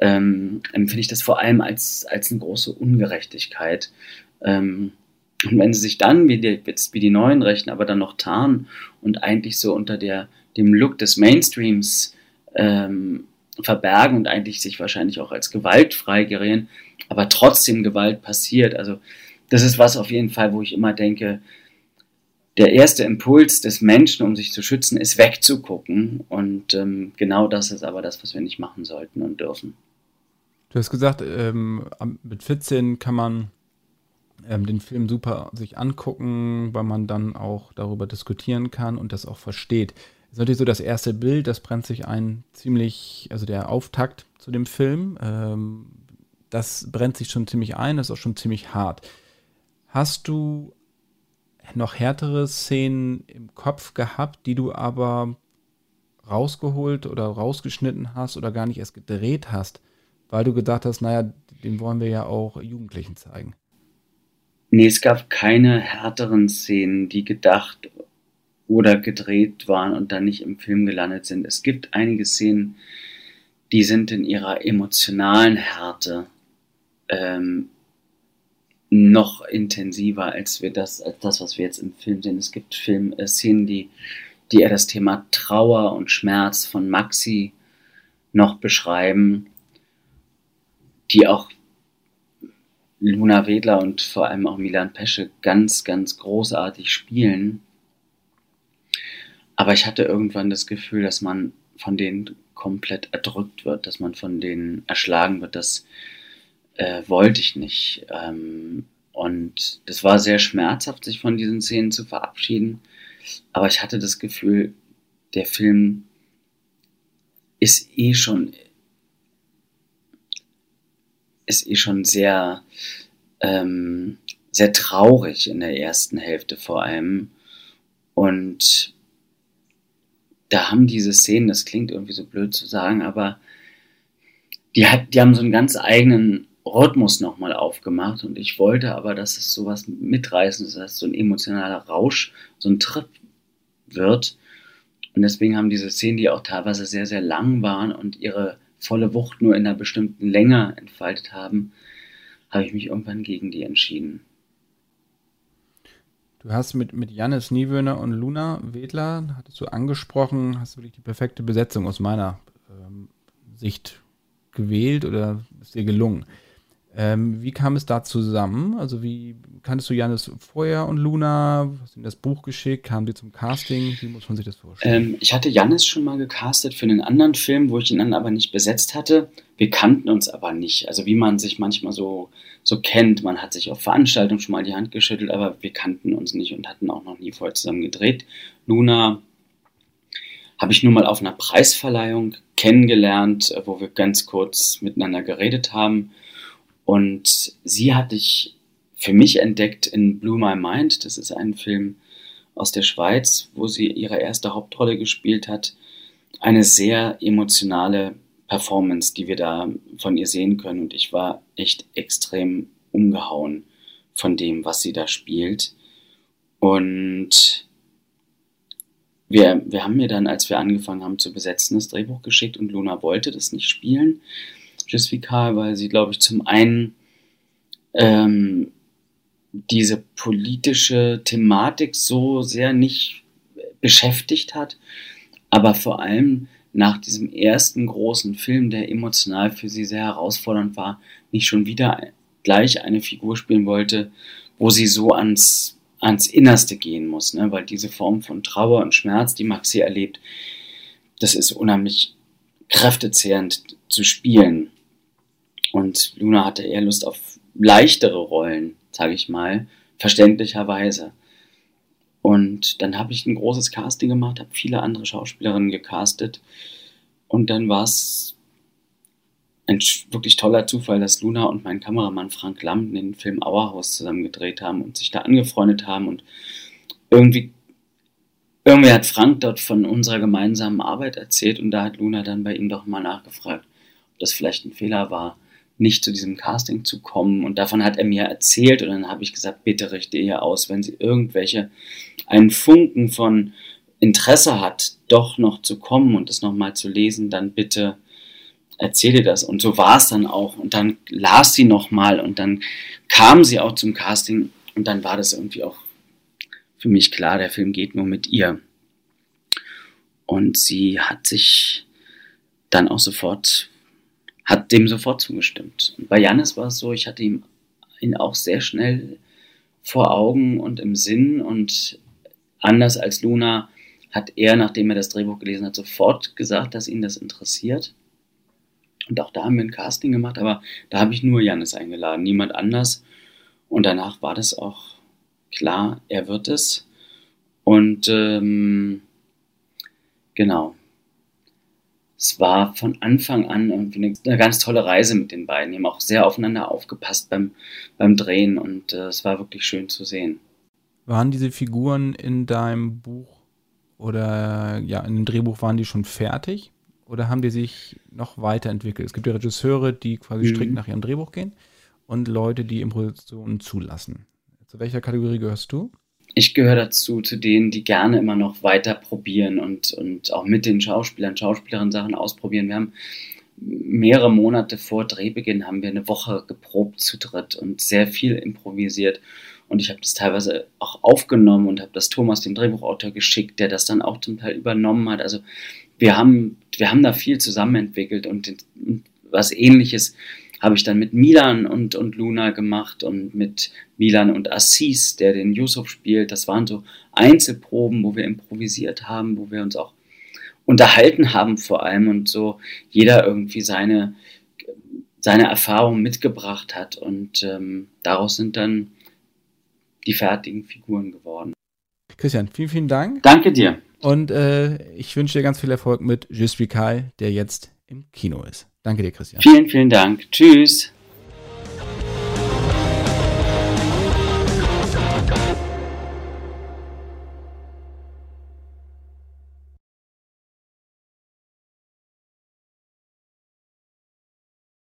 ähm, empfinde ich das vor allem als, als eine große Ungerechtigkeit. Ähm, und wenn sie sich dann, wie die, wie die neuen Rechten, aber dann noch tarnen und eigentlich so unter der, dem Look des Mainstreams ähm, verbergen und eigentlich sich wahrscheinlich auch als gewaltfrei gerieren, aber trotzdem Gewalt passiert. Also das ist was auf jeden Fall, wo ich immer denke, der erste Impuls des Menschen, um sich zu schützen, ist wegzugucken. Und ähm, genau das ist aber das, was wir nicht machen sollten und dürfen. Du hast gesagt, ähm, mit 14 kann man ähm, den Film super sich angucken, weil man dann auch darüber diskutieren kann und das auch versteht. Das ist natürlich so das erste Bild, das brennt sich ein ziemlich, also der Auftakt zu dem Film, ähm, das brennt sich schon ziemlich ein, das ist auch schon ziemlich hart. Hast du noch härtere Szenen im Kopf gehabt, die du aber rausgeholt oder rausgeschnitten hast oder gar nicht erst gedreht hast, weil du gedacht hast, naja, den wollen wir ja auch Jugendlichen zeigen? Nee, es gab keine härteren Szenen, die gedacht oder gedreht waren und dann nicht im Film gelandet sind. Es gibt einige Szenen, die sind in ihrer emotionalen Härte ähm, noch intensiver als wir das, als das, was wir jetzt im Film sehen. Es gibt Film, äh, Szenen, die, die eher das Thema Trauer und Schmerz von Maxi noch beschreiben, die auch Luna Wedler und vor allem auch Milan Pesce ganz, ganz großartig spielen. Aber ich hatte irgendwann das Gefühl, dass man von denen komplett erdrückt wird, dass man von denen erschlagen wird. Das äh, wollte ich nicht. Ähm, und das war sehr schmerzhaft, sich von diesen Szenen zu verabschieden. Aber ich hatte das Gefühl, der Film ist eh schon ist eh schon sehr, ähm, sehr traurig in der ersten Hälfte vor allem. Und da haben diese Szenen, das klingt irgendwie so blöd zu sagen, aber die, hat, die haben so einen ganz eigenen Rhythmus nochmal aufgemacht und ich wollte aber, dass es sowas mitreißendes, dass es so ein emotionaler Rausch, so ein Trip wird. Und deswegen haben diese Szenen, die auch teilweise sehr, sehr lang waren und ihre volle Wucht nur in einer bestimmten Länge entfaltet haben, habe ich mich irgendwann gegen die entschieden. Du hast mit, mit Jannis Niewöhner und Luna Wedler, hattest du angesprochen, hast du wirklich die perfekte Besetzung aus meiner ähm, Sicht gewählt oder ist dir gelungen? Ähm, wie kam es da zusammen? Also wie kanntest du Janis vorher und Luna? Hast du ihm das Buch geschickt? Kamen die zum Casting? Wie muss man sich das vorstellen? Ähm, ich hatte Janis schon mal gecastet für einen anderen Film, wo ich ihn dann aber nicht besetzt hatte. Wir kannten uns aber nicht. Also wie man sich manchmal so, so kennt. Man hat sich auf Veranstaltungen schon mal die Hand geschüttelt, aber wir kannten uns nicht und hatten auch noch nie vorher zusammen gedreht. Luna habe ich nur mal auf einer Preisverleihung kennengelernt, wo wir ganz kurz miteinander geredet haben und sie hatte ich für mich entdeckt in Blue My Mind. Das ist ein Film aus der Schweiz, wo sie ihre erste Hauptrolle gespielt hat. Eine sehr emotionale Performance, die wir da von ihr sehen können. Und ich war echt extrem umgehauen von dem, was sie da spielt. Und wir, wir haben mir dann, als wir angefangen haben zu besetzen, das Drehbuch geschickt und Luna wollte das nicht spielen. Justifikal, weil sie, glaube ich, zum einen ähm, diese politische Thematik so sehr nicht beschäftigt hat, aber vor allem nach diesem ersten großen Film, der emotional für sie sehr herausfordernd war, nicht schon wieder gleich eine Figur spielen wollte, wo sie so ans, ans Innerste gehen muss, ne? weil diese Form von Trauer und Schmerz, die Maxi erlebt, das ist unheimlich kräftezehrend zu spielen. Und Luna hatte eher Lust auf leichtere Rollen, sage ich mal, verständlicherweise. Und dann habe ich ein großes Casting gemacht, habe viele andere Schauspielerinnen gecastet. Und dann war es ein wirklich toller Zufall, dass Luna und mein Kameramann Frank Lamm den Film Auerhaus zusammen gedreht haben und sich da angefreundet haben. Und irgendwie, irgendwie hat Frank dort von unserer gemeinsamen Arbeit erzählt und da hat Luna dann bei ihm doch mal nachgefragt, ob das vielleicht ein Fehler war nicht zu diesem Casting zu kommen. Und davon hat er mir erzählt und dann habe ich gesagt, bitte richte ihr aus, wenn sie irgendwelche, einen Funken von Interesse hat, doch noch zu kommen und es nochmal zu lesen, dann bitte erzähle das. Und so war es dann auch. Und dann las sie nochmal und dann kam sie auch zum Casting und dann war das irgendwie auch für mich klar, der Film geht nur mit ihr. Und sie hat sich dann auch sofort hat dem sofort zugestimmt. Bei Janis war es so, ich hatte ihm, ihn auch sehr schnell vor Augen und im Sinn und anders als Luna hat er, nachdem er das Drehbuch gelesen hat, sofort gesagt, dass ihn das interessiert. Und auch da haben wir ein Casting gemacht, aber da habe ich nur Janis eingeladen, niemand anders. Und danach war das auch klar, er wird es. Und ähm, genau, es war von Anfang an irgendwie eine, eine, ganz tolle Reise mit den beiden. Die haben auch sehr aufeinander aufgepasst beim, beim Drehen und äh, es war wirklich schön zu sehen. Waren diese Figuren in deinem Buch oder ja, in dem Drehbuch waren die schon fertig oder haben die sich noch weiterentwickelt? Es gibt ja Regisseure, die quasi mhm. strikt nach ihrem Drehbuch gehen und Leute, die Improvisationen zulassen. Zu welcher Kategorie gehörst du? Ich gehöre dazu, zu denen, die gerne immer noch weiter probieren und, und auch mit den Schauspielern, Schauspielerinnen Sachen ausprobieren. Wir haben mehrere Monate vor Drehbeginn haben wir eine Woche geprobt zu dritt und sehr viel improvisiert. Und ich habe das teilweise auch aufgenommen und habe das Thomas, dem Drehbuchautor, geschickt, der das dann auch zum Teil übernommen hat. Also wir haben, wir haben da viel zusammen entwickelt und was ähnliches habe ich dann mit Milan und, und Luna gemacht und mit Milan und Assis, der den Yusuf spielt. Das waren so Einzelproben, wo wir improvisiert haben, wo wir uns auch unterhalten haben vor allem und so jeder irgendwie seine, seine Erfahrung mitgebracht hat und ähm, daraus sind dann die fertigen Figuren geworden. Christian, vielen, vielen Dank. Danke dir. Und äh, ich wünsche dir ganz viel Erfolg mit Just Vical, der jetzt im Kino ist. Danke dir, Christian. Vielen, vielen Dank. Tschüss.